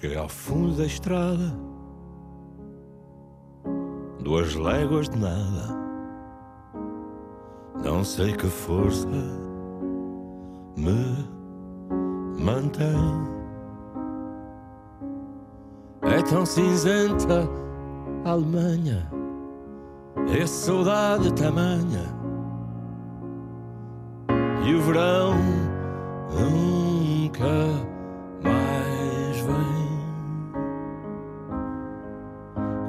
Cheguei ao fundo da estrada, duas léguas de nada. Não sei que força me mantém. É tão cinzenta a Alemanha, é saudade tamanha. E o verão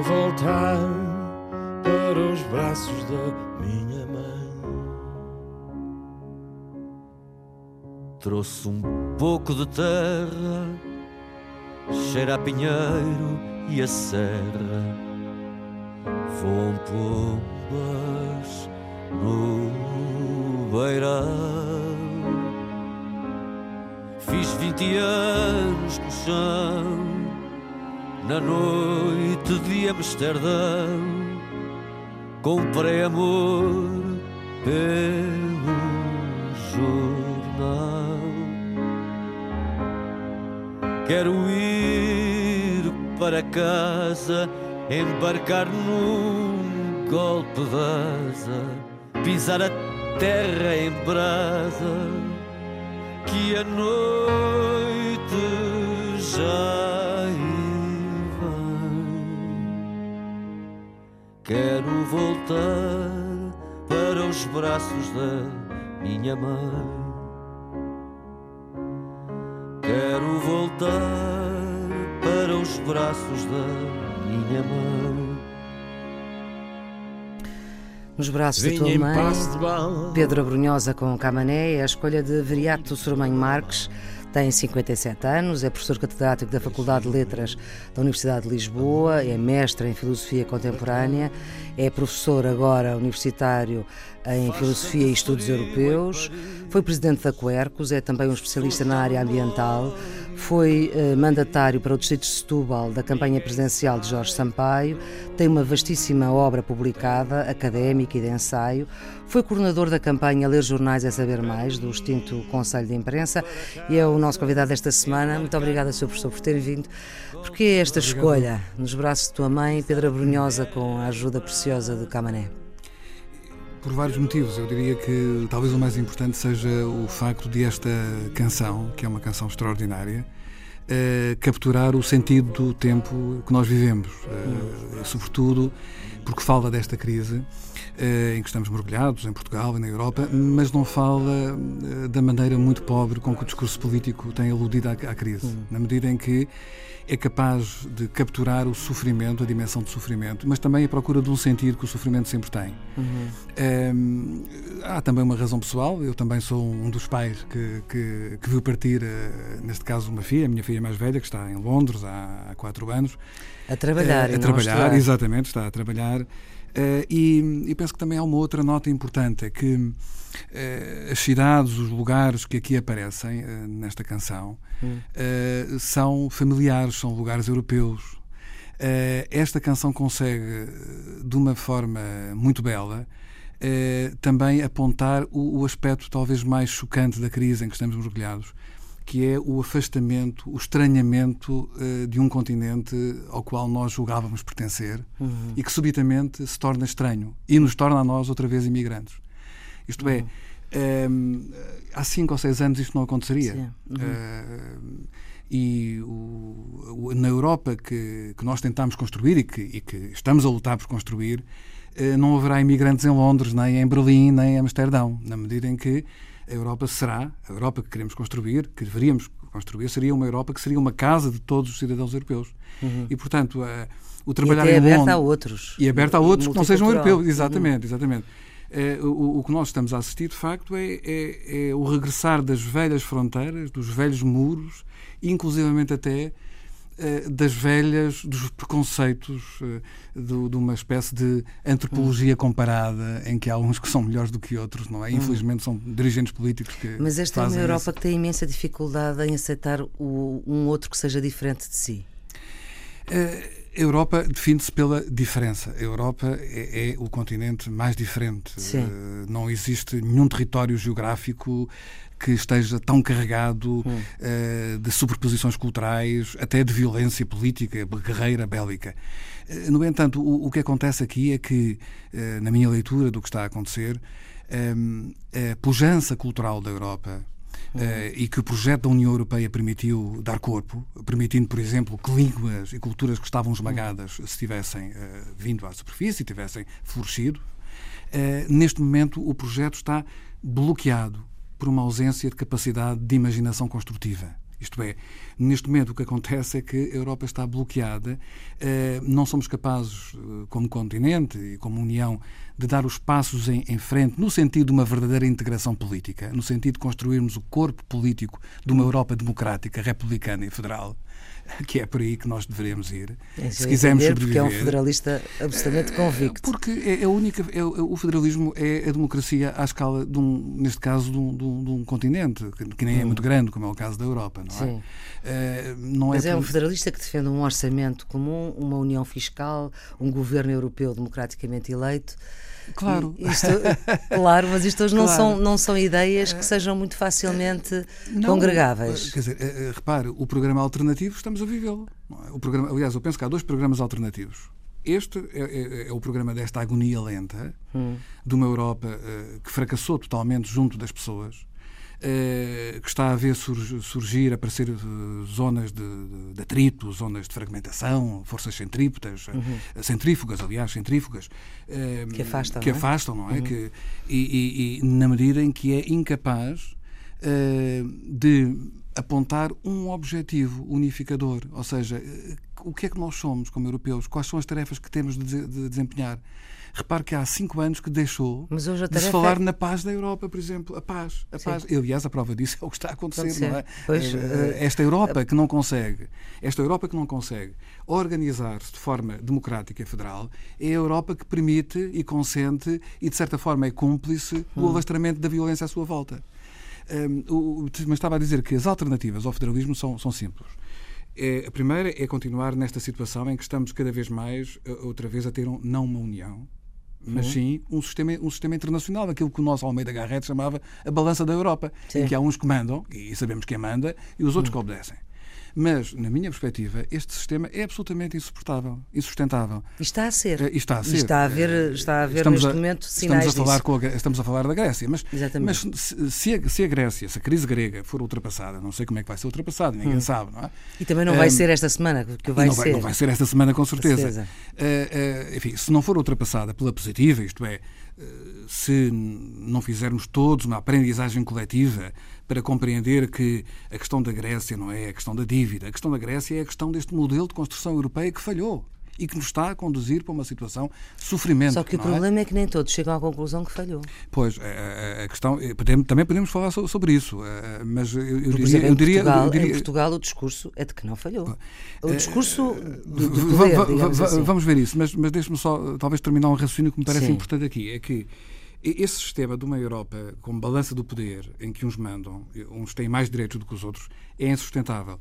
Voltar para os braços da minha mãe. Trouxe um pouco de terra, cheira a pinheiro e a serra. Voam pombas no beirão. Fiz vinte anos no chão, na noite de Amsterdão. Comprei amor pelo jornal. Quero ir para casa, embarcar num golpe asa, pisar a terra em brasa, que a noite já Quero voltar para os braços da minha mãe. Quero voltar para os braços da minha mãe. Nos braços da Vinha tua em mãe. Pedro Abrunhosa com Camané é a escolha de Viriato Sormanho Marques. Tem 57 anos, é professor catedrático da Faculdade de Letras da Universidade de Lisboa, é mestre em Filosofia Contemporânea, é professor agora universitário em Filosofia e Estudos Europeus, foi presidente da Quercus, é também um especialista na área ambiental, foi eh, mandatário para o Distrito de Setúbal da campanha presidencial de Jorge Sampaio, tem uma vastíssima obra publicada, académica e de ensaio, foi coordenador da campanha Ler Jornais é Saber Mais, do extinto Conselho de Imprensa, e é o nosso convidado desta semana. Muito obrigada, Sr. Professor, por ter vindo. Porquê esta escolha, nos braços de tua mãe, Pedro Abrunhosa, com a ajuda preciosa do Camané? Por vários motivos. Eu diria que talvez o mais importante seja o facto de esta canção, que é uma canção extraordinária, eh, capturar o sentido do tempo que nós vivemos. Eh, sobretudo porque fala desta crise eh, em que estamos mergulhados, em Portugal e na Europa, mas não fala da maneira muito pobre com que o discurso político tem aludido à, à crise. Na medida em que é capaz de capturar o sofrimento, a dimensão do sofrimento, mas também a procura de um sentido que o sofrimento sempre tem. Hum, há também uma razão pessoal, eu também sou um dos pais que, que, que viu partir, eh, neste caso, uma filha, a minha filha mais velha, que está em Londres há, há quatro anos. A trabalhar, e a trabalhar, estudar. exatamente, está a trabalhar. Eh, e, e penso que também há uma outra nota importante, é que eh, as cidades, os lugares que aqui aparecem eh, nesta canção eh, são familiares, são lugares europeus. Esta canção consegue, de uma forma muito bela, também apontar o, o aspecto talvez mais chocante da crise em que estamos mergulhados, que é o afastamento, o estranhamento eh, de um continente ao qual nós julgávamos pertencer e que subitamente se torna estranho e nos torna a nós outra vez imigrantes. Isto é, ehm, há cinco ou seis anos isto não aconteceria. Uhum. Ehm, e o- o- na Europa que, que nós tentámos construir e que, e que estamos a lutar por construir, eh, não haverá imigrantes em Londres, nem em Berlim, nem em Amsterdão, na medida em que a Europa será, a Europa que queremos construir, que deveríamos construir, seria uma Europa que seria uma casa de todos os cidadãos europeus. E, portanto, o Uhum. E trabalhar até em aberta Londres- a outros. e aberta a outros que não sejam europeus. Exatamente, exatamente. Eh, o, o que nós estamos a assistir, de facto, é, é- é o regressar das velhas fronteiras, dos velhos muros, inclusivamente até uh, das velhas, dos preconceitos, do, de uma espécie de antropologia comparada, em que há uns que são melhores do que outros, não é? Infelizmente são dirigentes políticos que. Mas esta é uma Europa isso. que tem imensa dificuldade em aceitar o, um outro que seja diferente de si. A Europa define-se pela diferença. A Europa é, é, o continente mais diferente. Sim. Não existe nenhum território geográfico que esteja tão carregado hum. uh, de superposições culturais, até de violência política, guerreira, bélica. Uh, no entanto, o, o, que acontece aqui é que, uh, na minha leitura do que está a acontecer, um, a pujança cultural da Europa Uh, e que o projeto da União Europeia permitiu dar corpo, permitindo, por exemplo, que línguas e culturas que estavam esmagadas se tivessem uh, vindo à superfície, tivessem florescido. Uh, neste momento, o projeto está bloqueado por uma ausência de capacidade de imaginação construtiva. Isto é, neste momento o que acontece é que a Europa está bloqueada, eh, não somos capazes, eh, como continente e como União, de dar os passos em, em, frente no sentido de uma verdadeira integração política, no sentido de construirmos o corpo político de uma Europa democrática, republicana e federal. Que é por aí que nós deveremos ir. É se quisermos sobreviver. Porque é um federalista absolutamente convicto. Porque é, é única, é, o federalismo é a democracia à escala, de um, neste caso, de um, de um, de um continente, que, nem hum. é muito grande, como é o caso da Europa, não é? Sim. é? não Mas é, é um federalista que defende um orçamento comum, uma união fiscal, um governo europeu democraticamente eleito. Claro. Isto, claro, mas isto hoje claro. não, são, não são ideias que sejam muito facilmente não, congregáveis. Quer dizer, eh, eh, repare, o programa alternativo estamos a vivê-lo. É? O programa, aliás, eu penso que há dois programas alternativos. Este é, é, é o programa desta agonia lenta hum. de uma Europa uh, que fracassou totalmente junto das pessoas eh, que está a ver surgir, aparecer eh, zonas de, de, atrito, zonas de fragmentação, forças centrípetas, uhum. centrífugas, aliás, centrífugas, que afastam, que não é? Afastam, não é? Uhum. Que, e, e, e, na medida em que é incapaz de apontar um objetivo unificador, ou seja, o que é que nós somos como europeus, quais são as tarefas que temos de, de desempenhar. Repare que há cinco anos que deixou de se falar é... na paz da Europa, por exemplo. A paz. A paz. Eu, aliás, a prova disso é o que está a acontecer, não é? Pois, uh... Esta Europa que não consegue, esta Europa que não consegue organizar-se de forma democrática e federal, é a Europa que permite e consente e, de certa forma, é cúmplice do hum. alastramento da violência à sua volta. Um, o, mas estava a dizer que as alternativas ao federalismo são, são simples. É, a primeira é continuar nesta situação em que estamos cada vez mais, outra vez, a ter um, não uma união, mas uhum. sim um sistema, um sistema internacional, aquilo que o nosso Almeida Garrett chamava a balança da Europa, sim. em que há uns que mandam, e sabemos quem manda, e os outros uhum. que obedecem. Mas, na minha perspectiva, este sistema é absolutamente insuportável, insustentável. E está a ser. E está a ser. E está a haver, está a haver estamos neste a, momento sinais estamos a falar. A, estamos a falar da Grécia, mas, mas se, a, se, a, Grécia, se a crise grega for ultrapassada, não sei como é que vai ser ultrapassada, ninguém hum. sabe, não é? E também não vai um, ser esta semana que vai não ser. Vai, não vai ser esta semana, com certeza. Uh, uh, enfim, se não for ultrapassada pela positiva, isto é, se não fizermos todos uma aprendizagem coletiva para compreender que a questão da Grécia não é a questão da dívida, a questão da Grécia é a questão deste modelo de construção europeia que falhou e que nos está a conduzir para uma situação de sofrimento. Só que o é? problema é? é? que nem todos chegam à conclusão que falhou. Pois, a, a questão, eh, também podemos falar sobre isso, eh, mas eu, eu, diria, exemplo, eu, diria, Portugal, eu, diria, Em Portugal o discurso é de que não falhou. O discurso do, do poder, assim. Vamos ver isso, mas, mas deixe-me só talvez terminar um raciocínio que me parece Sim. importante aqui, é que esse sistema de uma Europa com balança do poder, em que uns mandam, uns têm mais direitos do que os outros, é insustentável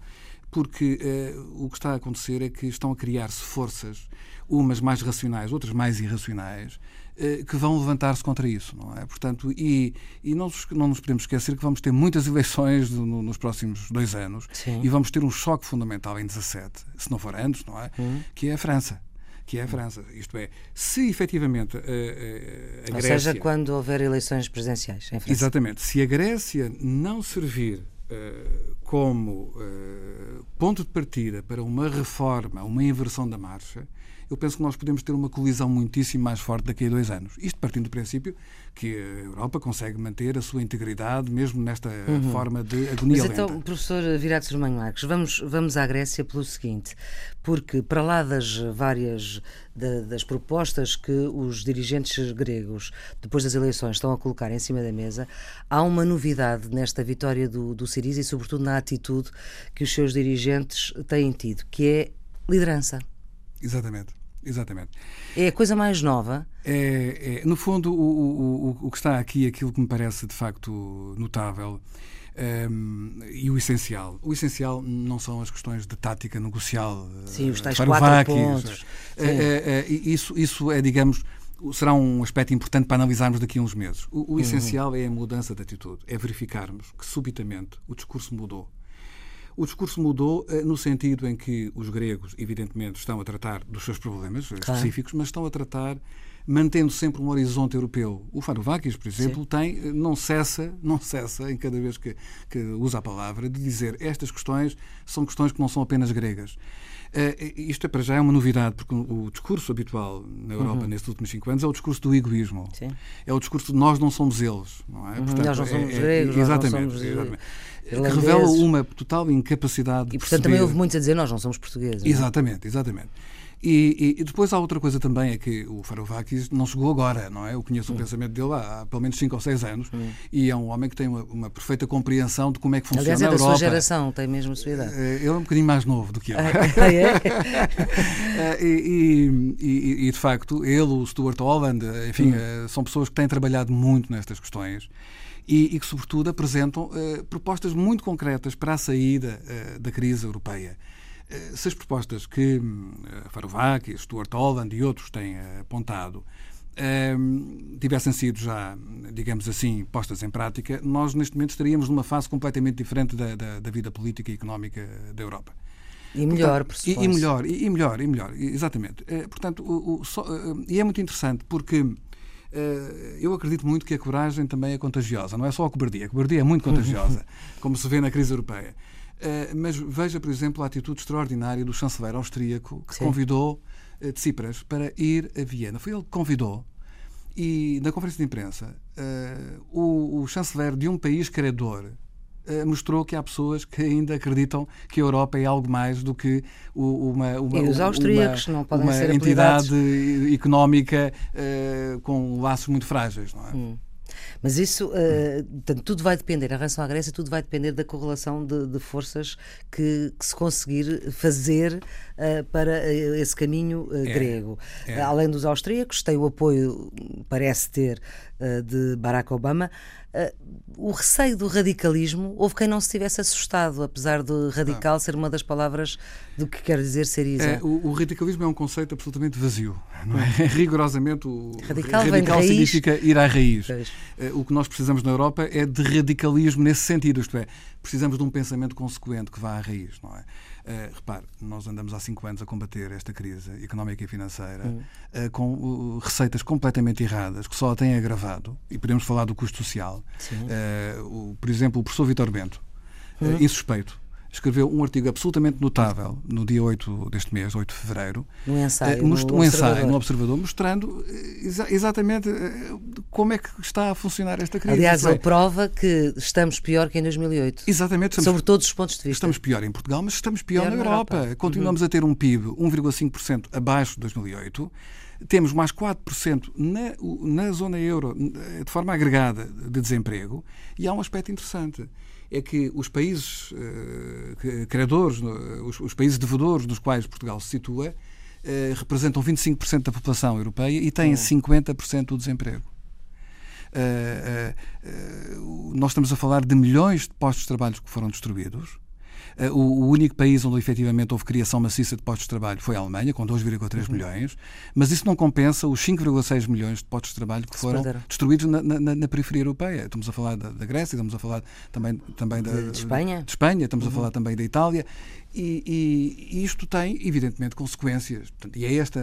porque uh, o que está a acontecer é que estão a criar-se forças, umas mais racionais, outras mais irracionais, uh, que vão levantar-se contra isso, não é? Portanto, e, e não, nos, não nos podemos esquecer que vamos ter muitas eleições no, nos próximos dois anos Sim. e vamos ter um choque fundamental em 17, se não for antes, não é? Hum. Que é a França que é a França. Isto é, se efetivamente a, a, a Grécia. Ou seja, quando houver eleições presidenciais em França. Exatamente. Se a Grécia não servir uh, como ponto de partida para uma reforma, uma inversão da marcha, eu penso que nós podemos ter uma colisão muitíssimo mais forte daqui a dois anos. Isto partindo do princípio que a Europa consegue manter a sua integridade mesmo nesta uhum. forma de agonia Mas então, professor Virato Sermanho Marques, vamos, vamos à Grécia pelo seguinte, porque para lá das várias das propostas que os dirigentes gregos, depois das eleições, estão a colocar em cima da mesa, há uma novidade nesta vitória do, do Siriza e, sobretudo, na atitude que os seus dirigentes têm tido, que é liderança. Exatamente. Exatamente. É a coisa mais nova. É, é no fundo, o, o, o que está aqui, aquilo que me parece de facto notável, um, e o essencial. O essencial não são as questões de tática negocial. Sim, os tais quatro pontos. É, é, isso, isso é, digamos, será um aspecto importante para analisarmos daqui a uns meses. O, o uhum. essencial é a mudança de atitude, é verificarmos que subitamente o discurso mudou. O discurso mudou uh, no sentido em que os gregos, evidentemente, estão a tratar dos seus problemas claro. específicos, mas estão a tratar mantendo sempre um horizonte europeu. O Varoufakis, por exemplo, Sim. tem, eh, não cessa, não cessa, em cada vez que, que usa a palavra, de dizer estas questões são questões que não são apenas gregas. Uh, isto é para já é uma novidade, porque o discurso habitual na Europa uhum. nestes últimos cinco anos é o discurso do egoísmo. Sim. É o discurso de nós não somos eles, não é? Uhum, Portanto, nós não somos é, gregos, exatamente, nós não somos exatamente. Que revela uma total incapacidade E, portanto, também houve muitos a dizer nós não somos portugueses. Exatamente, não? exatamente. E, e, e, depois há outra coisa também, é que o Varoufakis não chegou agora, não é? Eu conheço hum. o pensamento dele há, há, pelo menos 5 ou 6 anos hum. e é um homem que tem uma, uma, perfeita compreensão de como é que funciona Aliás, é a Europa. da sua geração, tem mesmo a sua idade. Eh, ele é um bocadinho mais novo do que eu. Ah, é? Eh, e, e, de facto, ele, o Stuart Holland, enfim, hum. são pessoas que têm trabalhado muito nestas questões. E, e que, sobretudo, apresentam uh, propostas muito concretas para a saída uh, da crise europeia. Eh, se as propostas que Varoufakis, hum, Stuart Holland e outros têm eh, apontado hum, tivessem sido já, digamos assim, postas em prática, nós neste momento estaríamos numa fase completamente diferente da, da, da vida política e económica da Europa. E melhor, portanto, e, e, melhor, e, e, melhor, e melhor, exatamente. Eh, portanto, o, o, só, e é muito interessante porque eu acredito muito que a coragem também é contagiosa, não é só a cobardia. A cobardia é muito contagiosa, como se vê na crise europeia. Eh, mas veja, por exemplo, a atitude extraordinária do chanceler austríaco que Sim. convidou uh, Tsipras para ir a Viena. Foi ele que convidou. E na conferência de imprensa, o, o, chanceler de um país credor mostrou que há pessoas que ainda acreditam que a Europa é algo mais do que uma, uma, e os austríacos uma, não podem uma ser entidade económica com laços muito frágeis. Não é? Hum. Mas isso, uh, portanto, tudo vai depender, em relação à Grécia, tudo vai depender da correlação de, de forças que, que, se conseguir fazer uh, para eh, esse caminho uh, é, grego. É. Além dos austríacos, tem o apoio, parece ter, de Barack Obama. O receio do radicalismo, houve quem não se tivesse assustado, apesar de radical ah. ser uma das palavras do que quer dizer ser. É, o, o, radicalismo é um conceito absolutamente vazio. Não é? Rigorosamente, o radical, radical significa ir à raiz. Eh, o que nós precisamos na Europa é de radicalismo nesse sentido, isto é, precisamos de um pensamento consequente que vá à raiz, não é? Uh, repare, nós andamos há cinco anos a combater esta crise económica e financeira uh, com uh, receitas completamente erradas que só a têm agravado, e podemos falar do custo social. O, por exemplo, o professor Vitor Bento, hum. insuspeito, escreveu um artigo absolutamente notável no dia 8 deste mês, 8 de fevereiro. Um ensaio. Uh, um ensaio no Observador, mostrando eh, exa exatamente uh, como é que está a funcionar esta crise. Aliás, ele prova que estamos pior que em 2008. Exatamente. Estamos, sobre todos os pontos de vista. Estamos pior em Portugal, mas estamos pior, pior na, Europa. Europa. Continuamos uhum. a ter um PIB 1,5% abaixo de 2008 temos mais 4% na, na zona euro, de forma agregada, de desemprego, e há um aspecto interessante é que os países uh, credores, os, os, países devedores dos quais Portugal se situa, uh, representam 25% da população europeia e têm 50% do desemprego. Uh, nós estamos a falar de milhões de postos de trabalho que foram destruídos eh, o, único país onde efetivamente houve criação maciça de postos de trabalho foi a Alemanha, com 2,3 uhum. milhões, mas isso não compensa os 5,6 milhões de postos de trabalho que, que foram destruídos na, na, na, periferia europeia. Estamos a falar da, da, Grécia, estamos a falar também, também da, de, de Espanha. De Espanha, estamos uhum. a falar também da Itália. E, e, isto tem, evidentemente, consequências. E é esta,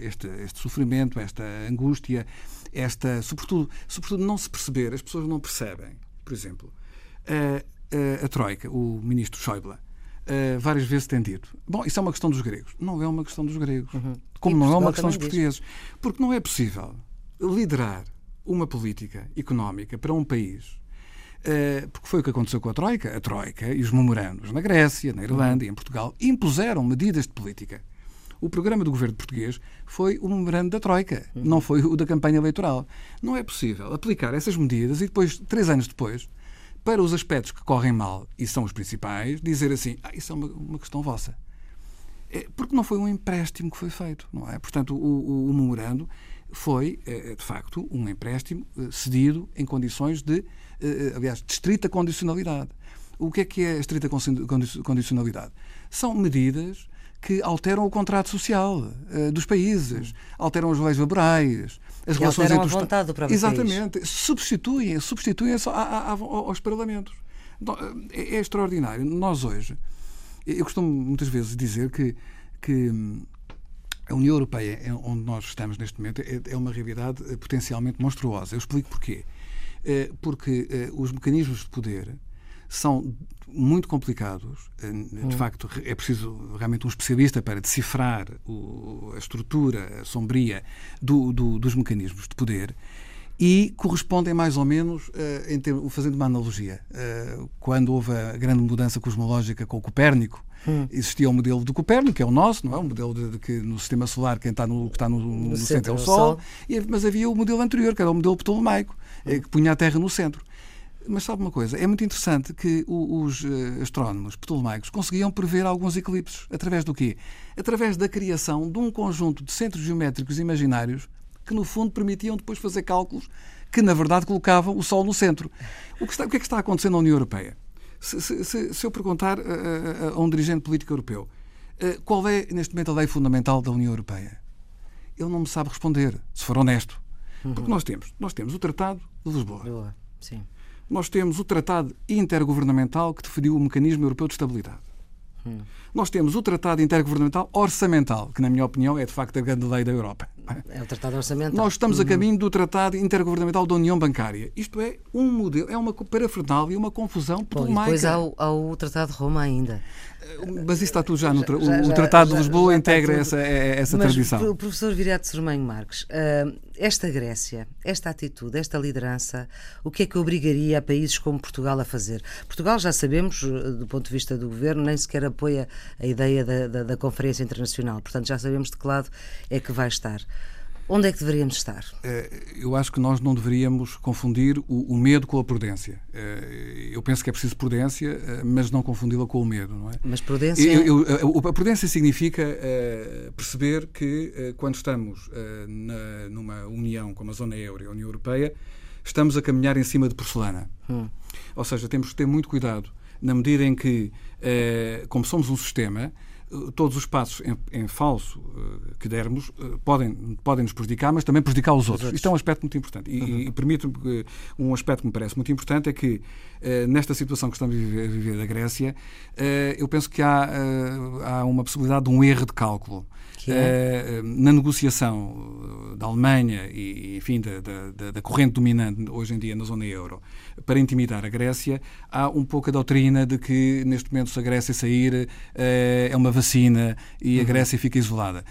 este, este sofrimento, esta angústia, esta, sobretudo, sobretudo não se perceber, as pessoas não percebem, por exemplo, uh, uh, a Troika, o ministro Schäuble, uh, várias vezes tem dito: bom, isso é uma questão dos gregos. Não é uma questão dos gregos. Uhum. Como não é uma questão dos portugueses. Diz. Porque não é possível liderar uma política económica para um país. Uh, porque foi o que aconteceu com a Troika. A Troika e os memorandos na Grécia, na Irlanda uhum. e em Portugal impuseram medidas de política. O programa do governo português foi o memorando da Troika, uhum. não foi o da campanha eleitoral. Não é possível aplicar essas medidas e depois, três anos depois, para os aspectos que correm mal, e são os principais, dizer assim, ah, isso é uma, uma questão vossa. É, porque não foi um empréstimo que foi feito, não é? Portanto, o, o, o memorando foi, eh, de facto, um empréstimo eh, cedido em condições de, eh, aliás, de estrita condicionalidade. O que é que é a estrita condicionalidade? São medidas que alteram o contrato social uh, dos países, alteram as leis laborais, as relações entre os a vontade do próprio Exatamente, país. substituem, substituem aos parlamentos. Então, é, é, extraordinário. Nós hoje, eu costumo muitas vezes dizer que, que hum, a União Europeia, é onde nós estamos neste momento, é, é uma realidade eh, potencialmente monstruosa. Eu explico porquê. Eh, porque os mecanismos de poder são muito complicados. Eh, de hum. facto, é preciso realmente um especialista para decifrar o, a estrutura sombria do, do, dos mecanismos de poder e correspondem mais ou menos, uh, termos, fazendo uma analogia, uh, quando houve a grande mudança cosmológica com o Copérnico, hum. existia o modelo de Copérnico, que é o nosso, não é? O modelo de, de que no sistema solar quem está no, que está no, no, no centro é o Sol, Sol. E, mas havia o modelo anterior, que era o modelo ptolomaico, hum. que punha a Terra no centro. Mas sabe uma coisa? É muito interessante que os eh, astrónomos ptolomaicos conseguiam prever alguns eclipses. Através do quê? Através da criação de um conjunto de centros geométricos imaginários que, no fundo, permitiam depois fazer cálculos que, na verdade, colocavam o Sol no centro. O que, está, o que é que está acontecendo na União Europeia? Se, se, se eu perguntar a, a, a, um dirigente político europeu eh, qual é, neste momento, a lei fundamental da União Europeia, ele não me sabe responder, se for honesto. Porque uhum. nós temos, nós temos o Tratado de Lisboa. Boa. Sim nós temos o Tratado Intergovernamental que definiu o Mecanismo Europeu de Estabilidade. Hum. Nós temos o Tratado Intergovernamental Orçamental, que, na minha opinião, é de facto a grande lei da Europa. É o Tratado Orçamental. Nós estamos a uhum. caminho do Tratado Intergovernamental da União Bancária. Isto é um modelo, é uma parafernália, uma confusão ptolomaica. Depois há o, há o Tratado de Roma ainda. Mas isso está tudo já no tra... já, já, o Tratado já, de Lisboa integra essa, é, essa Mas, tradição. O professor Viriato Sermanho Marques, uh, esta Grécia, esta atitude, esta liderança, o que é que obrigaria a países como Portugal a fazer? Portugal, já sabemos, ah, do ponto de vista do governo, nem sequer apoia a ideia da, da, da Conferência Internacional. Portanto, já sabemos de que lado é que vai estar. Onde é que deveríamos estar? Eh, eu acho que nós não deveríamos confundir o, medo com a prudência. Eh, eu penso que é preciso prudência, eh, mas não confundi-la com o medo, não é? Mas prudência. Eu, eu, a prudência significa perceber que quando estamos numa união como a zona euro e a União Europeia, estamos a caminhar em cima de porcelana. Hum. Ou seja, temos que ter muito cuidado na medida em que, como somos um sistema, todos os passos em, em falso uh, que dermos uh, podem, podem nos prejudicar, mas também prejudicar os outros. Isto é um aspecto muito importante. E, uhum. e permite-me um aspecto que me parece muito importante é que nesta situação que estamos a viver, a viver da Grécia, eu penso que há, há uma possibilidade de um erro de cálculo. É? na negociação da Alemanha e, enfim, da, da, da, corrente dominante hoje em dia na zona euro para intimidar a Grécia, há um pouco a doutrina de que neste momento se a Grécia sair é uma vacina e a uhum. Grécia fica isolada.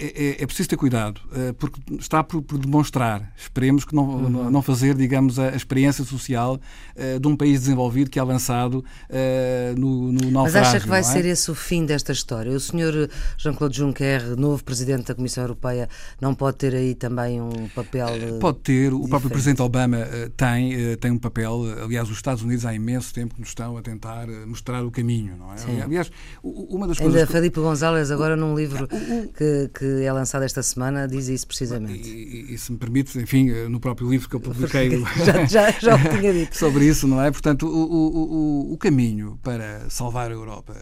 É, é, é, preciso ter cuidado, eh, porque está por, por demonstrar, esperemos que não, uhum. não fazer, digamos, a, experiência social uh, de um país desenvolvido que é lançado uh, no, no naufrágio. Mas acha que vai é? ser esse o fim desta história? O senhor Jean-Claude Juncker, novo Presidente da Comissão Europeia, não pode ter aí também um papel Pode ter, o diferente. próprio Presidente Obama tem, tem um papel, aliás, os Estados Unidos há imenso tempo que nos estão a tentar mostrar o caminho, não é? Sim. Aliás, uma das Ainda coisas... Felipe González agora num livro que, que é lançado esta semana diz isso precisamente. E, e, se me permite, enfim, no próprio livro que eu publiquei já, já, já o tinha dito. sobre isso, não é? Portanto, o, o, o, o caminho para salvar a Europa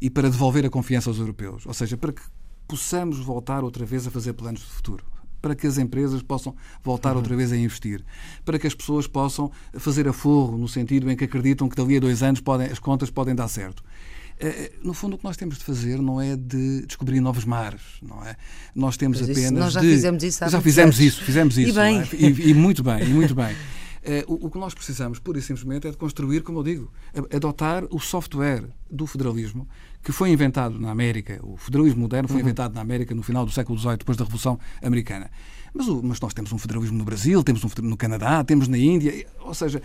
e para devolver a confiança aos europeus, ou seja, para que possamos voltar outra vez a fazer planos de futuro para que as empresas possam voltar uhum. outra vez a investir, para que as pessoas possam fazer aforro no sentido em que acreditam que dali a dois anos podem, as contas podem dar certo. Eh, no fundo, o que nós temos de fazer não é de descobrir novos mares, não é? Nós temos apenas isso, nós já de... fizemos isso. Já fizemos isso, fizemos isso. E bem. É? E, e, muito bem, e muito bem. Uh, o, o, que nós precisamos, pura e simplesmente, é de construir, como eu digo, adotar o software do federalismo que foi inventado na América. O federalismo moderno foi uhum. inventado na América no final do século XVIII, depois da Revolução Americana. Mas, o, mas nós temos um federalismo no Brasil, temos um no Canadá, temos na Índia, ou seja,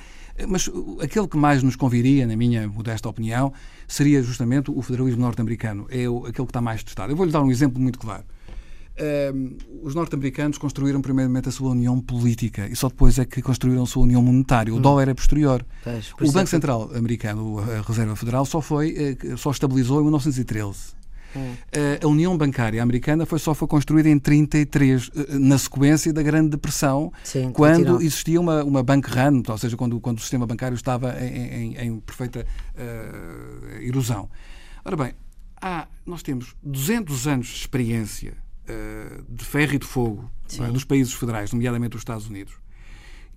mas aquele que mais nos conviria, na minha modesta opinião, seria justamente o federalismo norte-americano. É o, aquele que está mais testado. Eu vou-lhe dar um exemplo muito claro. os norte-americanos construíram primeiramente a sua união política e só depois é que construíram a sua união monetária. O hum. dólar é posterior. Pois, o Banco é Central americano, a Reserva Federal, só foi, eh, só estabilizou em 1913. Hum. Eh, a União Bancária Americana foi só foi construída em 33, eh, na sequência da Grande Depressão, Sim, quando continua. existia uma, uma bank run, ou seja, quando, quando o sistema bancário estava em, em, em perfeita uh, erosão. Ora bem, há, nós temos 200 anos de experiência uh, de ferro e de fogo é, dos países federais, nomeadamente dos Estados Unidos.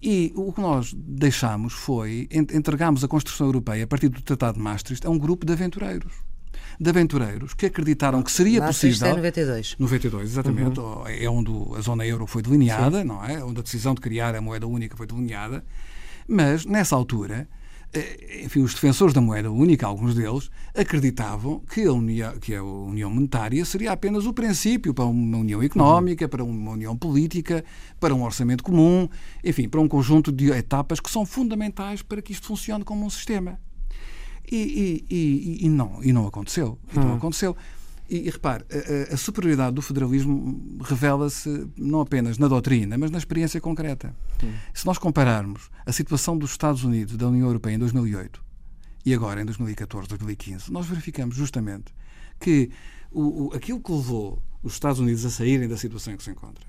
E o que nós deixámos foi entregámos a construção europeia a partir do Tratado de Maastricht a um grupo de aventureiros de aventureiros que acreditaram que seria Maastricht possível. É 92. 92, exatamente. Uhum. É onde a zona euro foi delineada, Sim. não é? Onde a decisão de criar a moeda única foi delineada. Mas, nessa altura, eh, enfim, os defensores da moeda única, alguns deles, acreditavam que a, união, que a união monetária seria apenas o princípio para uma união económica, para uma união política, para um orçamento comum, enfim, para um conjunto de etapas que são fundamentais para que isto funcione como um sistema. E, e, e, e não, e não aconteceu. E não hum. aconteceu. E, e repare, a, a, superioridade do federalismo revela-se não apenas na doutrina, mas na experiência concreta. Hum. Se nós compararmos a situação dos Estados Unidos, da União Europeia, em 2008 e agora em 2014, 2015, nós verificamos justamente que o, o, aquilo que levou os Estados Unidos a saírem da situação em que se encontra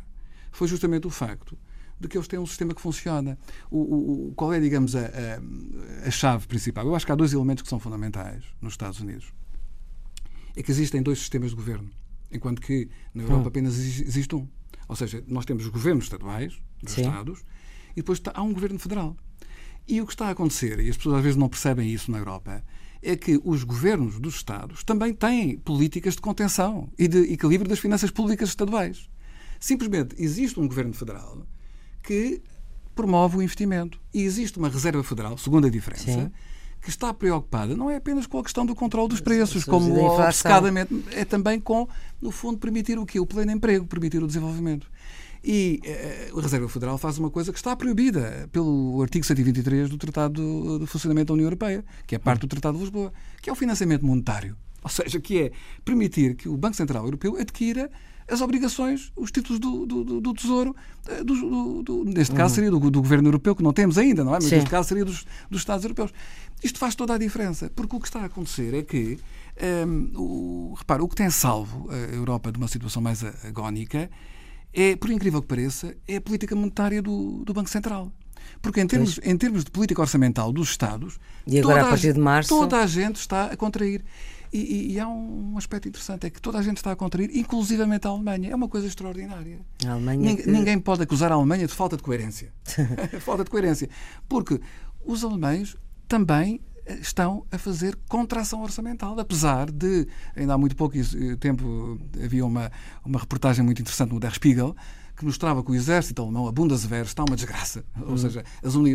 foi justamente o facto de que eles têm um sistema que funciona. O, o, qual é, digamos, a, a, a chave principal? Eu acho que há dois elementos que são fundamentais nos Estados Unidos é que existem dois sistemas de governo, enquanto que na Europa hum. apenas existe um. Ou seja, nós temos os governos estaduais, dos Sim. Estados, e depois há um governo federal. E o que está a acontecer, e as pessoas às vezes não percebem isso na Europa, é que os governos dos Estados também têm políticas de contenção e de equilíbrio das finanças públicas estaduais. Simplesmente existe um governo federal que promove o investimento. E existe uma reserva federal, segunda diferença, Sim que está preocupada não é apenas com a questão do controle dos preços, como obcecadamente, é também com, no fundo, permitir o quê? O pleno emprego, permitir o desenvolvimento. E eh, a Reserva Federal faz uma coisa que está proibida pelo artigo 123 do Tratado de Funcionamento da União Europeia, que é parte do Tratado de Lisboa, que é o financiamento monetário. Ou seja, que é permitir que o Banco Central Europeu adquira as obrigações, os títulos do, do, do Tesouro, eh, do, do, neste caso uhum. seria do, Governo Europeu, que não temos ainda, não é? Mas Sim. neste caso seria dos, dos Estados Europeus. Isto faz toda a diferença, porque o que está a acontecer é que, ehm, o, repara, o que tem salvo a Europa de uma situação mais agónica é, por incrível que pareça, é a política monetária do, do Banco Central. Porque em termos, em termos de política orçamental dos Estados, e agora, toda, a partir de março... toda a gente está a contrair. E, e, há um aspecto interessante, é que toda a gente está a contrair, inclusivamente a Alemanha. É uma coisa extraordinária. A Alemanha que... Ninguém pode acusar a Alemanha de falta de coerência. falta de coerência. Porque os alemães também eh, estão a fazer contração orçamental, apesar de, ainda há muito pouco eh, tempo, havia uma, uma reportagem muito interessante no Der Spiegel, que mostrava que o exército alemão, a Bundeswehr, está uma desgraça. Uhum. Ou seja,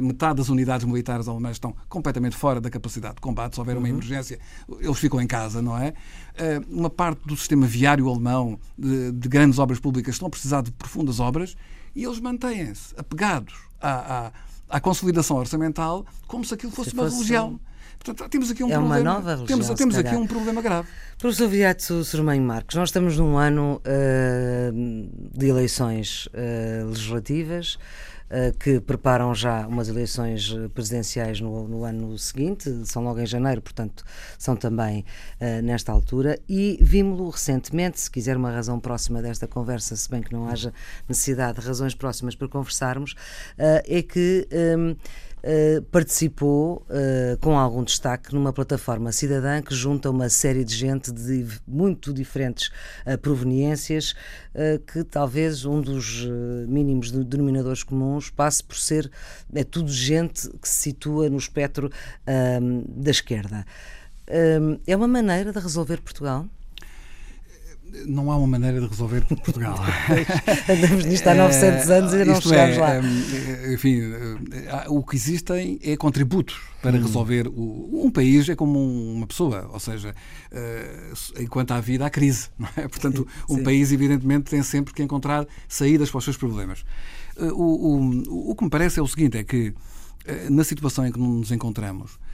metade das unidades militares alemãs estão completamente fora da capacidade de combate. Se houver uma uhum. emergência, eles ficam em casa, não é? Eh, uma parte do sistema viário alemão, de, de grandes obras públicas, estão a precisar de profundas obras e eles mantêm-se apegados à, à à consolidação orçamental como se aquilo fosse, se fosse uma religião. Portanto, temos aqui um é problema. Uma nova religião, temos temos aqui um problema grave. Professor Viriato Sormanho Marcos, nós estamos num ano uh, de eleições uh, legislativas. Eh, que preparam já umas eleições eh, presidenciais no, no, ano seguinte, são logo em janeiro, portanto, são também uh, nesta altura. E vimos-lo recentemente, se quiser uma razão próxima desta conversa, se bem que não haja necessidade de razões próximas para conversarmos, uh, é que. Um, Uh, participou uh, com algum destaque numa plataforma cidadã que junta uma série de gente de muito diferentes uh, proveniências, que talvez um dos mínimos denominadores comuns passe por ser é tudo gente que se situa no espectro da esquerda. é uma maneira de resolver Portugal? Não há uma maneira de resolver Portugal. Andamos nisto há 900 anos e não é, chegamos é, lá. Enfim, eh, o que existem é contributos para hum. resolver. O, um país é como uma pessoa, ou seja, uh, enquanto há vida, há crise. É? Portanto, sim, um sim. país, evidentemente, tem sempre que encontrar saídas para os seus problemas. Uh, o, o, o que me parece é o seguinte: é que, uh, na situação em que nos encontramos, eh,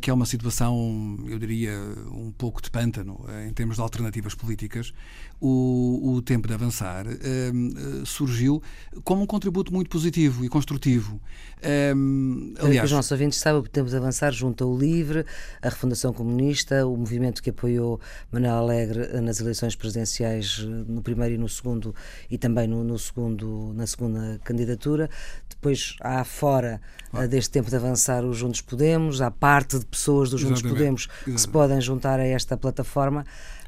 que é uma situação, eu diria, um pouco de pântano eh, em termos de alternativas políticas, o, o tempo de avançar eh, surgiu como um contributo muito positivo e construtivo. aliás, os nossos ouvintes sabem o tempo de avançar junto ao LIVRE, a Refundação Comunista, o movimento que apoiou Manuel Alegre nas eleições presidenciais no primeiro e no segundo e também no, no segundo, na segunda candidatura. Depois há fora ah. deste tempo de avançar os Juntos Podemos, há parte de pessoas dos Juntos Podemos Exatamente. que se podem juntar a esta plataforma.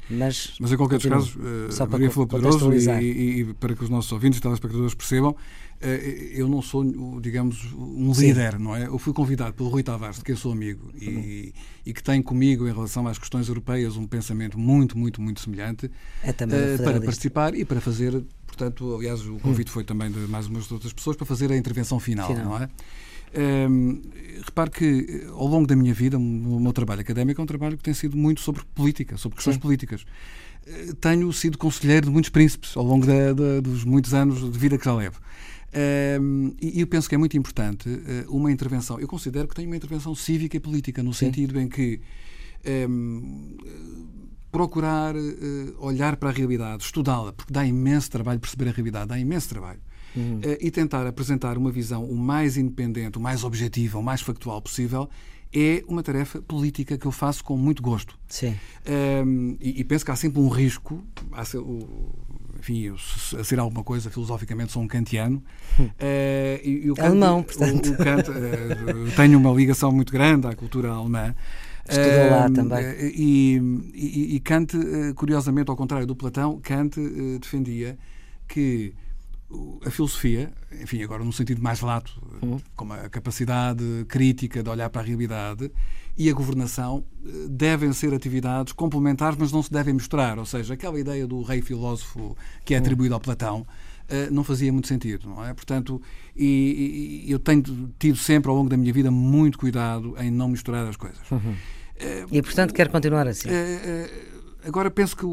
Mas, mas em qualquer dos casos, uh, Maria falou poderoso e, e, e, para que os nossos ouvintes e telespectadores percebam, uh, eu não sou, digamos, um Sim. líder, não é? Eu fui convidado pelo Rui Tavares, de quem sou amigo, e, uhum. e, que tem comigo, em relação às questões europeias, um pensamento muito, muito, muito semelhante, é uh, para participar e para fazer, portanto, aliás, o convite hum. foi também de mais umas outras pessoas, para fazer a intervenção final, final. não é? Um, repare que ao longo da minha vida, o meu trabalho académico é um trabalho que tem sido muito sobre política, sobre questões Sim. políticas. Eh, tenho sido conselheiro de muitos príncipes ao longo da, da, dos muitos anos de vida que já levo. Um, e eu penso que é muito importante uh, uma intervenção. Eu considero que tenho uma intervenção cívica e política, no Sim. sentido em que um, procurar uh, olhar para a realidade, estudá-la, porque dá imenso trabalho perceber a realidade, dá imenso trabalho uhum. e tentar apresentar uma visão o mais independente, o mais objetiva, o mais factual possível, é uma tarefa política que eu faço com muito gosto. Sim. Um, e, e, penso que há sempre um risco, há, enfim, eu, a ser alguma coisa, filosoficamente sou um kantiano. Hum. Uh, e, e Alemão, portanto. O, o Kant, uh, tenho uma ligação muito grande à cultura alemã. Estudou uh, lá também. E, e, e, Kant, curiosamente, ao contrário do Platão, Kant defendia que a filosofia, enfim, agora num sentido mais lato, uhum. como a capacidade crítica de olhar para a realidade, e a governação eh, devem ser atividades complementares, mas não se devem misturar. Ou seja, aquela ideia do rei filósofo que é uhum. atribuído ao Platão eh, não fazia muito sentido, não é? Portanto, e, e, eu tenho tido sempre ao longo da minha vida muito cuidado em não misturar as coisas. Uhum. E portanto quer continuar assim? Agora penso que o,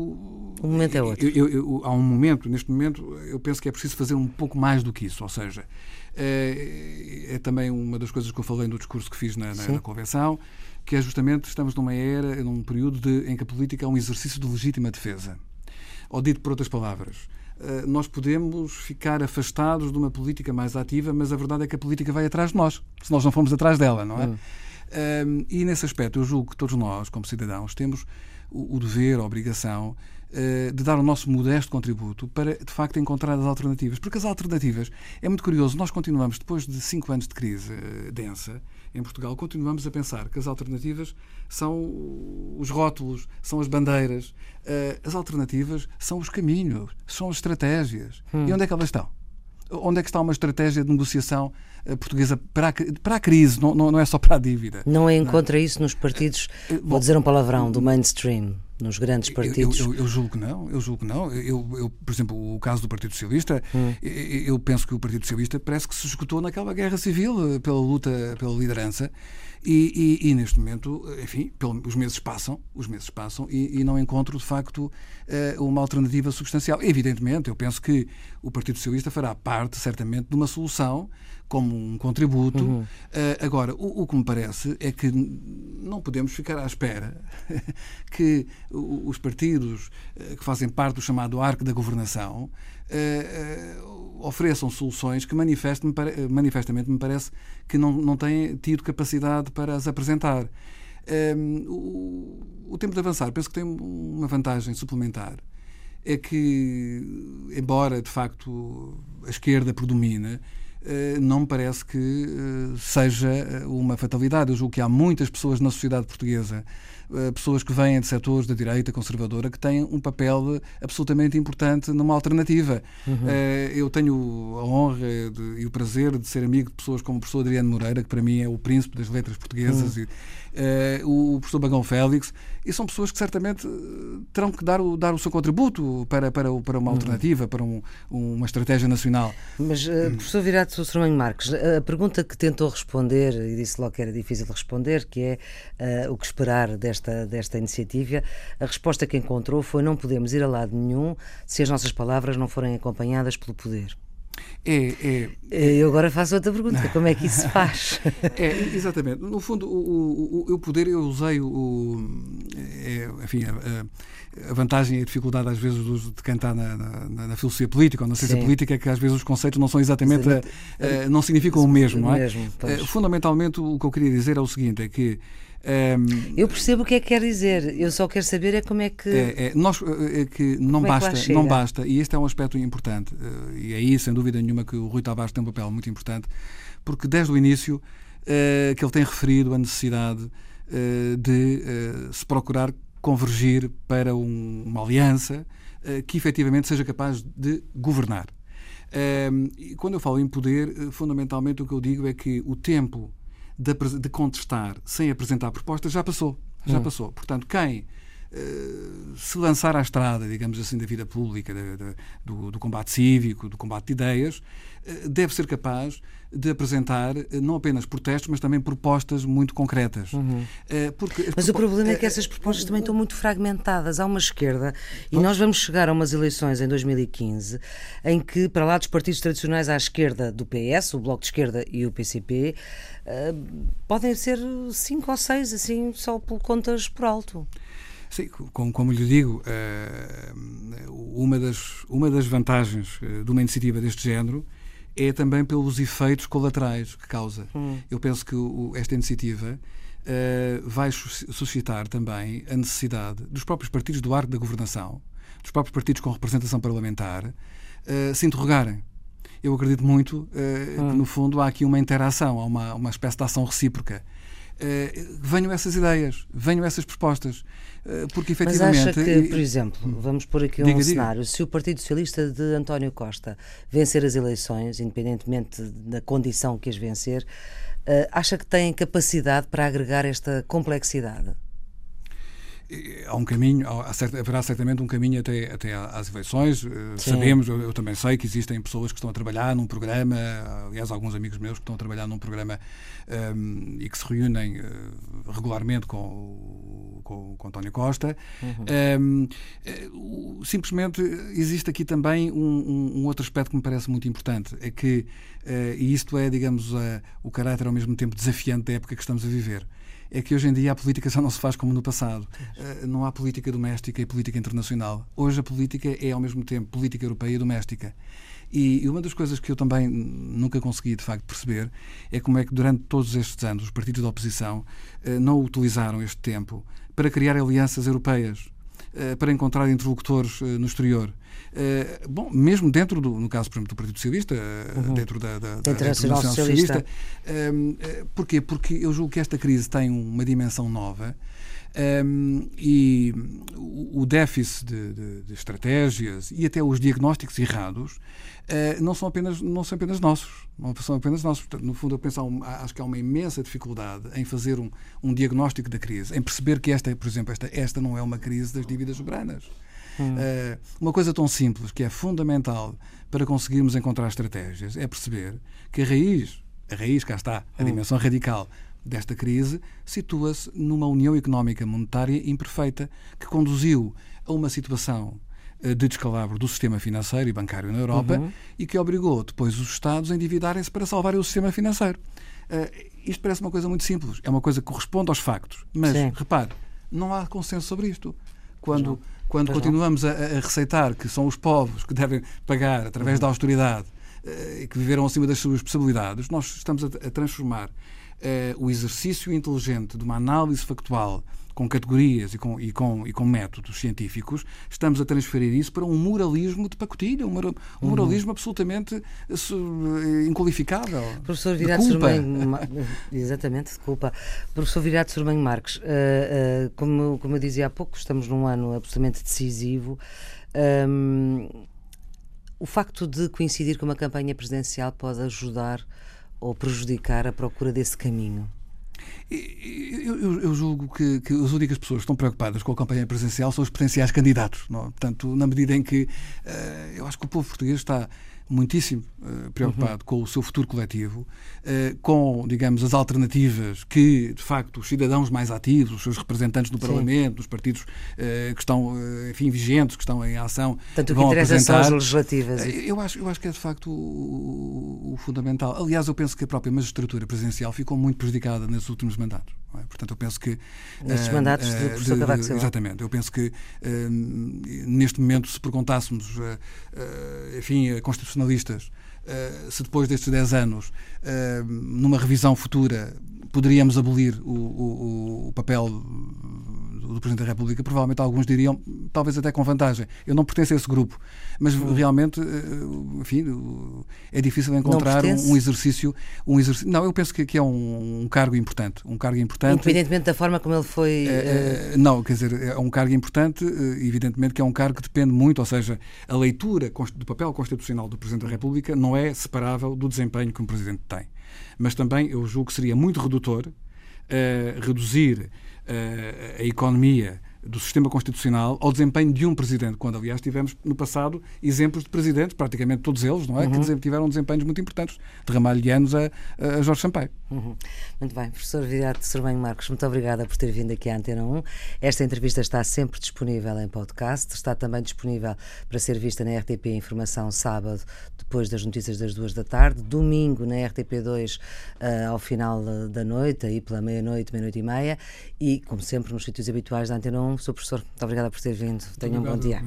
o momento é outro. Eu, eu, eu, há um momento, neste momento, eu penso que é preciso fazer um pouco mais do que isso. Ou seja, é, é também uma das coisas que eu falei no discurso que fiz na, na, na, convenção, que é justamente estamos numa era, num período de, em que a política é um exercício de legítima defesa. Ou dito por outras palavras, eh, nós podemos ficar afastados de uma política mais ativa, mas a verdade é que a política vai atrás de nós, se nós não formos atrás dela, não é? Hum. Um, e nesse aspecto, eu julgo que todos nós, como cidadãos, temos o, o dever, a obrigação de dar o nosso modesto contributo para, de facto, encontrar as alternativas. Porque as alternativas, é muito curioso, nós continuamos, depois de cinco anos de crise uh, densa, em Portugal, continuamos a pensar que as alternativas são os rótulos, são as bandeiras. Uh, as alternativas são os caminhos, são as estratégias. Hum. E onde é que elas estão? Onde é que está uma estratégia de negociação portuguesa para a, para a crise, não, não, é só para a dívida. Não é encontra não. isso nos partidos, eh, vou dizer um palavrão, do mainstream? Nos grandes partidos? Eu, eu, eu, julgo que não, eu julgo que não. Eu, eu, por exemplo, o caso do Partido Socialista, hum. eu penso que o Partido Socialista parece que se esgotou naquela guerra civil eh, pela luta pela liderança e, e, e neste momento, enfim, pelo, os meses passam, os meses passam e, e não encontro de facto eh, uma alternativa substancial. Evidentemente, eu penso que o Partido Socialista fará parte, certamente, de uma solução como um contributo. Uhum. Uh, agora, o, o, que me parece é que não podemos ficar à espera que os partidos uh, que fazem parte do chamado arco da governação uh, ofereçam soluções que manifestamente me parece que não, não têm tido capacidade para as apresentar. O, o tempo de avançar, penso que tem uma vantagem suplementar. É que, embora de facto a esquerda predomine, eh, não me parece que eh, seja eh, uma fatalidade. Eu julgo que há muitas pessoas na sociedade portuguesa, pessoas que vêm de setores da direita conservadora, que têm um papel absolutamente importante numa alternativa. Uhum. Eu tenho a honra de, e o prazer de ser amigo de pessoas como o professor Adriano Moreira, que para mim é o príncipe das letras portuguesas. Uhum. E, o professor Bagão Félix, e são pessoas que certamente eh, terão que dar o, dar o seu contributo para, para, para uma uhum. alternativa, para um, uma estratégia nacional. Mas, uh, professor Virato Sormanho Marques, a pergunta que tentou responder, e disse logo que era difícil de responder, que é uh, o que esperar desta, desta iniciativa, a resposta que encontrou foi não podemos ir a lado nenhum se as nossas palavras não forem acompanhadas pelo poder. É, é, Eu agora faço outra pergunta: como é que isso se faz? é, exatamente. No fundo, o, o, o poder, eu usei o. É, enfim, a, a, vantagem e a dificuldade, às vezes, de cantar na, na, na filosofia política ou na ciência Sim. política é que, às vezes, os conceitos não são exatamente. A, não significam o mesmo, não é? Mesmo, Fundamentalmente, o que eu queria dizer é o seguinte: é que um, eu percebo o que é que quer dizer, eu só quero saber é como é que. É, é nós, é que não, basta, é que não basta, e este é um aspecto importante, uh, e é aí, sem dúvida nenhuma, que o Rui Tavares tem um papel muito importante, porque desde o início uh, que ele tem referido a necessidade uh, de se procurar convergir para um, uma aliança que efetivamente seja capaz de governar. e quando eu falo em poder, fundamentalmente o que eu digo é que o tempo de, de contestar sem apresentar propostas já passou. Já hum. passou. Portanto, quem Uh, se lançar à estrada, digamos assim, da vida pública, de, de, do, do, combate cívico, do combate de ideias, uh, deve ser capaz de apresentar uh, não apenas protestos, mas também propostas muito concretas. Uhum. Porque mas o problema é que essas propostas também estão muito fragmentadas. Há uma esquerda, e nós vamos chegar a umas eleições em 2015, em que, para lá dos partidos tradicionais à esquerda do PS, o Bloco de Esquerda e o PCP, podem ser cinco ou seis, assim, só por contas por alto. Sim, como, como lhe digo, eh, uma das, uma das vantagens eh, de uma iniciativa deste género é também pelos efeitos colaterais que causa. Hum. Eu penso que esta iniciativa uh, vai suscitar também a necessidade dos próprios partidos do arco da governação, dos próprios partidos com representação parlamentar, uh, se interrogarem eu acredito muito uh, hum. que, no fundo, há aqui uma interação, há uma, uma espécie de ação recíproca. Uh, venham essas ideias, venham essas propostas, uh, porque efetivamente. Mas acha que, por exemplo, hum. vamos pôr aqui diga, um cenário: se o Partido Socialista de António Costa vencer as eleições, independentemente da condição que as vencer, uh, acha que tem capacidade para agregar esta complexidade? Há um caminho, há, haverá certamente um caminho até, até às eleições. Eh, Sim. Sabemos, eu, eu, também sei que existem pessoas que estão a trabalhar num programa, aliás, alguns amigos meus que estão a trabalhar num programa um, ehm, e que se reúnem uh, regularmente com, com, com António Costa. Uhum. Um, ehm, eh, simplesmente existe aqui também um, um, outro aspecto que me parece muito importante, é que, uh, e isto é, digamos, uh, o caráter ao mesmo tempo desafiante da época que estamos a viver é que hoje em dia a política já não se faz como no passado. Uh, não há política doméstica e política internacional. Hoje a política é ao mesmo tempo política europeia e doméstica. E, uma das coisas que eu também nunca consegui de facto perceber é como é que durante todos estes anos os partidos da oposição uh, não utilizaram este tempo para criar alianças europeias, para encontrar interlocutores no exterior. Uh, bom, mesmo dentro do, no caso, por exemplo, do Partido Socialista, uh, uhum. dentro da, da, da Internacional Socialista, Socialista uh, porquê? Porque eu julgo que esta crise tem uma dimensão nova um, e o déficit de, de, de, estratégias e até os diagnósticos errados não são apenas não são apenas nossos, não são apenas nossos. Portanto, no fundo, eu penso, acho que há uma imensa dificuldade em fazer um, um diagnóstico da crise, em perceber que esta, por exemplo, esta, esta não é uma crise das dívidas soberanas. Hum. Uh, uma coisa tão simples que é fundamental para conseguirmos encontrar estratégias é perceber que a raiz, a raiz, cá está, a hum. dimensão radical desta crise, situa-se numa união económica monetária imperfeita que conduziu a uma situação eh, de descalabro do sistema financeiro e bancário na Europa uhum. e que obrigou depois os Estados a endividarem-se para salvarem o sistema financeiro. Uh, isto parece uma coisa muito simples, é uma coisa que corresponde aos factos, mas Sim. repare, não há consenso sobre isto. Quando quando pois continuamos a, a, receitar que são os povos que devem pagar através uhum. da austeridade eh, e que viveram acima das suas possibilidades, nós estamos a, a transformar uh, o exercício inteligente de uma análise factual com categorias e com, e, com, e com métodos científicos, estamos a transferir isso para um moralismo de pacotilha, um, uhum. moralismo uhum. absolutamente uh, inqualificável. Professor Virato Sormanho, exatamente, desculpa. Professor Virato Sormanho Marques, uh, uh, como, como eu dizia há pouco, estamos num ano absolutamente decisivo. Um, o facto de coincidir com uma campanha presidencial pode ajudar ou prejudicar a procura desse caminho? Eu, eu, eu julgo que, que, as únicas pessoas que estão preocupadas com a campanha presidencial são os potenciais candidatos. Não? É? Portanto, na medida em que uh, eu acho que o povo português está muitíssimo uh, preocupado uhum. com o seu futuro coletivo, com, digamos, as alternativas que, de facto, os cidadãos mais ativos, os seus representantes no Sim. Parlamento, os partidos uh, que estão, enfim, vigentes, que estão em ação, Tanto vão que interessa apresentar. são as legislativas. eu, acho, eu acho que é, de facto, o, o, fundamental. Aliás, eu penso que a própria magistratura presidencial ficou muito prejudicada nesses últimos mandatos. É? Portanto, eu penso que... Nestes mandatos do professor Cavaco Silva. Exatamente. Eu penso que, neste momento, se perguntássemos, enfim, constitucionalistas, uh, se depois destes 10 anos, uh, numa revisão futura, poderíamos abolir o, o, o papel do Presidente da República, provavelmente alguns diriam, talvez até com vantagem. Eu não pertenço a esse grupo, mas uhum. realmente, eh, enfim, é difícil encontrar um, um, exercício, um exercício. Não, eu penso que, que é um, um, cargo importante, um cargo importante. Independentemente da forma como ele foi. É, é, não, quer dizer, é um cargo importante, evidentemente que é um cargo que depende muito, ou seja, a leitura do papel constitucional do Presidente da República não é separável do desempenho que um Presidente tem. Mas também eu julgo que seria muito redutor uh, reduzir uh, a economia do sistema constitucional ao desempenho de um presidente, quando aliás tivemos no passado exemplos de presidentes, praticamente todos eles, não é, uhum. que tiveram desempenhos muito importantes, de ramalhianos a, a Jorge Sampaio. Uhum. Muito bem, professor Viriato Sorbenho Marcos, muito obrigada por ter vindo aqui à Antena 1. Esta entrevista está sempre disponível em podcast, está também disponível para ser vista na RTP Informação sábado, depois das notícias das duas da tarde, domingo na RTP2 uh, eh, ao final da noite, aí pela meia-noite, meia-noite e meia, e como sempre nos sítios habituais da Antena 1 Sou professor, muito obrigada por ter vindo. Tenha um bom dia.